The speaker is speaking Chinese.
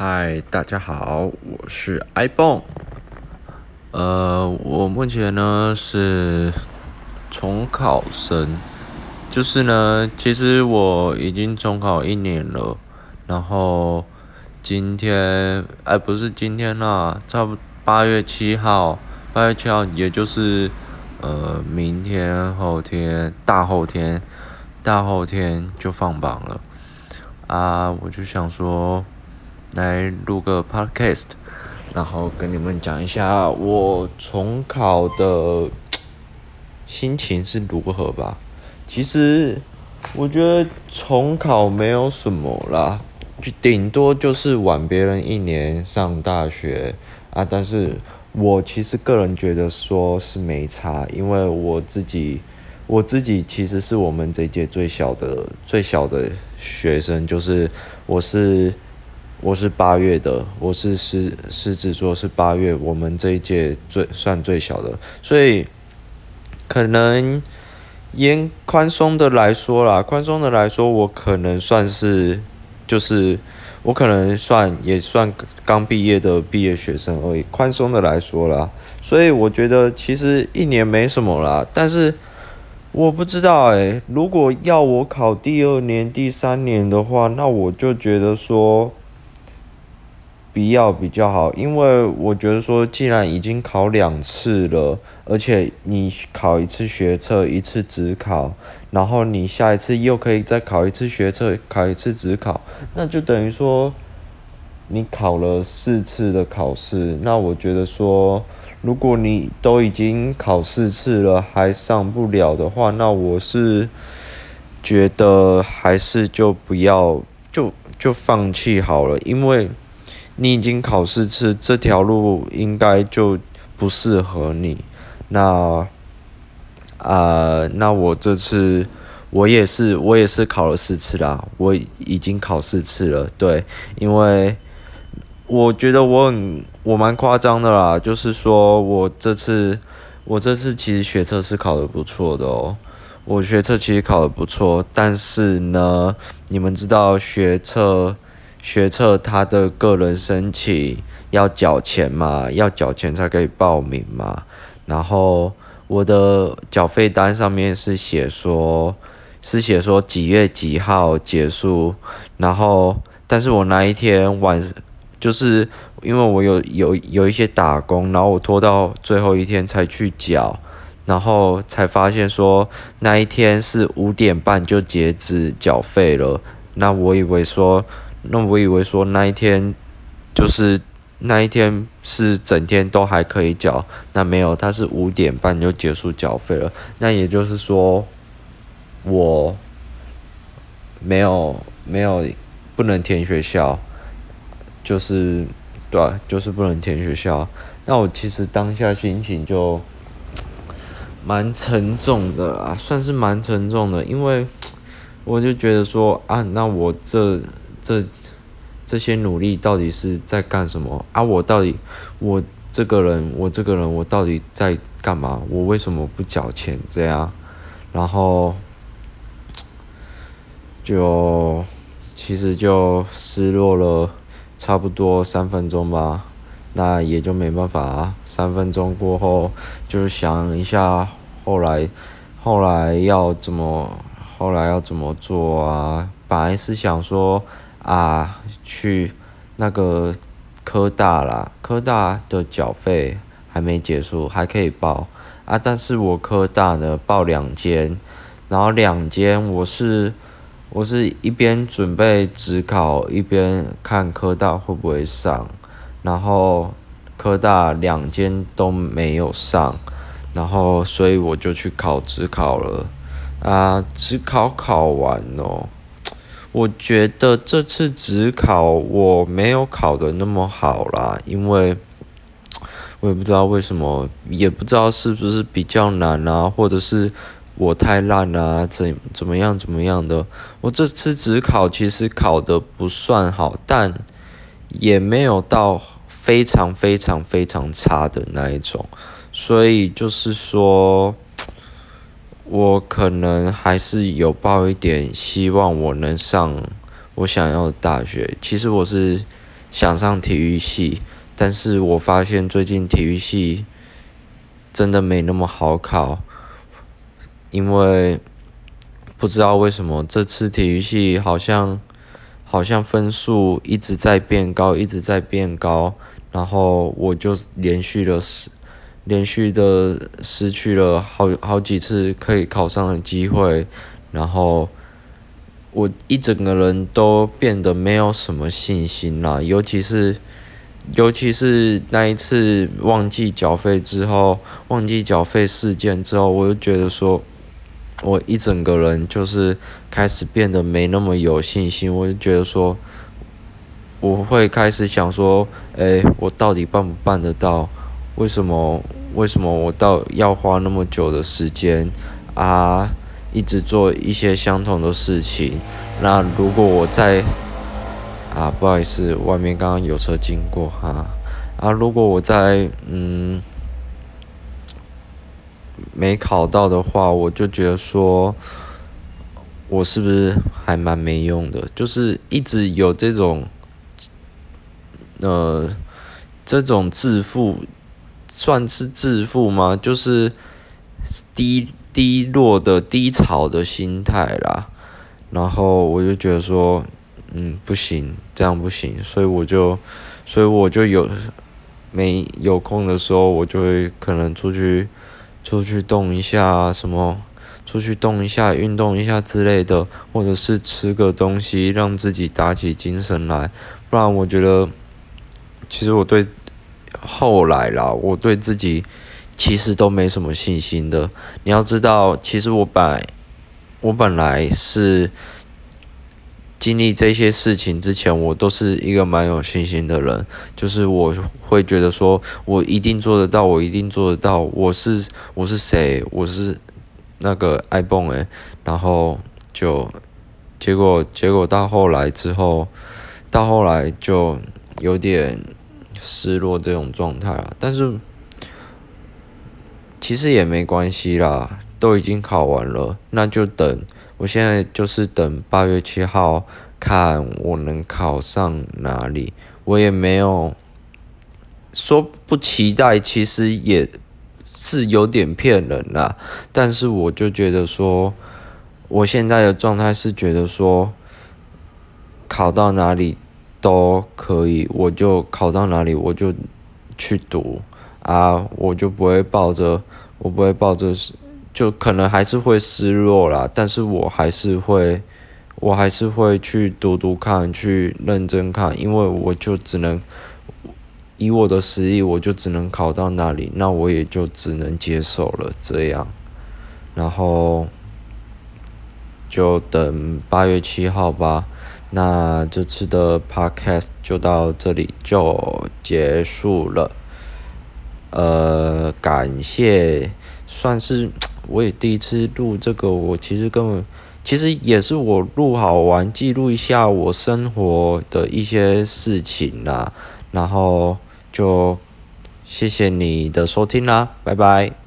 嗨，大家好，我是 iPhone。呃，我目前呢是重考生，就是呢，其实我已经重考一年了。然后今天，哎，不是今天啦，差不八月七号，八月七号，也就是呃明天、后天、大后天、大后天就放榜了。啊，我就想说。来录个 podcast，然后跟你们讲一下我重考的心情是如何吧。其实我觉得重考没有什么啦，就顶多就是晚别人一年上大学啊。但是我其实个人觉得说是没差，因为我自己我自己其实是我们这届最小的最小的学生，就是我是。我是八月的，我是狮狮子座，是八月，我们这一届最算最小的，所以可能严宽松的来说啦，宽松的来说，我可能算是就是我可能算也算刚毕业的毕业学生而已，宽松的来说啦，所以我觉得其实一年没什么啦，但是我不知道诶，如果要我考第二年、第三年的话，那我就觉得说。必要比较好，因为我觉得说，既然已经考两次了，而且你考一次学测，一次只考，然后你下一次又可以再考一次学测，考一次只考，那就等于说你考了四次的考试。那我觉得说，如果你都已经考四次了，还上不了的话，那我是觉得还是就不要，就就放弃好了，因为。你已经考四次，这条路应该就不适合你。那，啊，那我这次我也是，我也是考了四次啦。我已经考四次了，对，因为我觉得我很我蛮夸张的啦，就是说我这次我这次其实学测是考的不错的哦。我学测其实考的不错，但是呢，你们知道学测。学测他的个人申请要缴钱嘛，要缴钱才可以报名嘛。然后我的缴费单上面是写说，是写说几月几号结束。然后，但是我那一天晚，就是因为我有有有一些打工，然后我拖到最后一天才去缴，然后才发现说那一天是五点半就截止缴费了。那我以为说。那我以为说那一天就是那一天是整天都还可以缴，那没有，他是五点半就结束缴费了。那也就是说，我没有没有不能填学校，就是对，就是不能填学校。那我其实当下心情就蛮沉重的啊，算是蛮沉重的，因为我就觉得说啊，那我这。这这些努力到底是在干什么啊？我到底我这个人，我这个人，我到底在干嘛？我为什么不缴钱？这样，然后就其实就失落了差不多三分钟吧。那也就没办法啊，三分钟过后就是想一下后来后来要怎么后来要怎么做啊？本来是想说。啊，去那个科大啦，科大的缴费还没结束，还可以报啊。但是我科大呢报两间，然后两间我是我是一边准备职考，一边看科大会不会上，然后科大两间都没有上，然后所以我就去考职考了啊，职考考完哦。我觉得这次只考我没有考的那么好啦，因为我也不知道为什么，也不知道是不是比较难啊，或者是我太烂啊，怎怎么样怎么样的。我这次只考其实考的不算好，但也没有到非常非常非常差的那一种，所以就是说。我可能还是有抱一点希望，我能上我想要的大学。其实我是想上体育系，但是我发现最近体育系真的没那么好考，因为不知道为什么这次体育系好像好像分数一直在变高，一直在变高，然后我就连续了失连续的失去了好好几次可以考上的机会，然后。我一整个人都变得没有什么信心啦，尤其是，尤其是那一次忘记缴费之后，忘记缴费事件之后，我就觉得说，我一整个人就是开始变得没那么有信心。我就觉得说，我会开始想说，哎，我到底办不办得到？为什么？为什么我到要花那么久的时间啊？一直做一些相同的事情，那如果我在啊，不好意思，外面刚刚有车经过哈啊，如果我在嗯没考到的话，我就觉得说，我是不是还蛮没用的？就是一直有这种呃这种自负，算是自负吗？就是低。低落的低潮的心态啦，然后我就觉得说，嗯，不行，这样不行，所以我就，所以我就有没有空的时候，我就会可能出去，出去动一下什么，出去动一下，运动一下之类的，或者是吃个东西，让自己打起精神来。不然我觉得，其实我对后来啦，我对自己。其实都没什么信心的。你要知道，其实我本我本来是经历这些事情之前，我都是一个蛮有信心的人。就是我会觉得说，我一定做得到，我一定做得到。我是我是谁？我是那个 iPhone 诶。然后就结果结果到后来之后，到后来就有点失落这种状态了。但是。其实也没关系啦，都已经考完了，那就等。我现在就是等八月七号，看我能考上哪里。我也没有说不期待，其实也是有点骗人啦。但是我就觉得说，我现在的状态是觉得说，考到哪里都可以，我就考到哪里我就去读。啊，我就不会抱着，我不会抱着，就可能还是会失落啦。但是我还是会，我还是会去读读看，去认真看，因为我就只能以我的实力，我就只能考到那里，那我也就只能接受了这样。然后就等八月七号吧。那这次的 podcast 就到这里就结束了。呃，感谢，算是 我也第一次录这个，我其实根本其实也是我录好玩，记录一下我生活的一些事情啦，然后就谢谢你的收听啦，拜拜。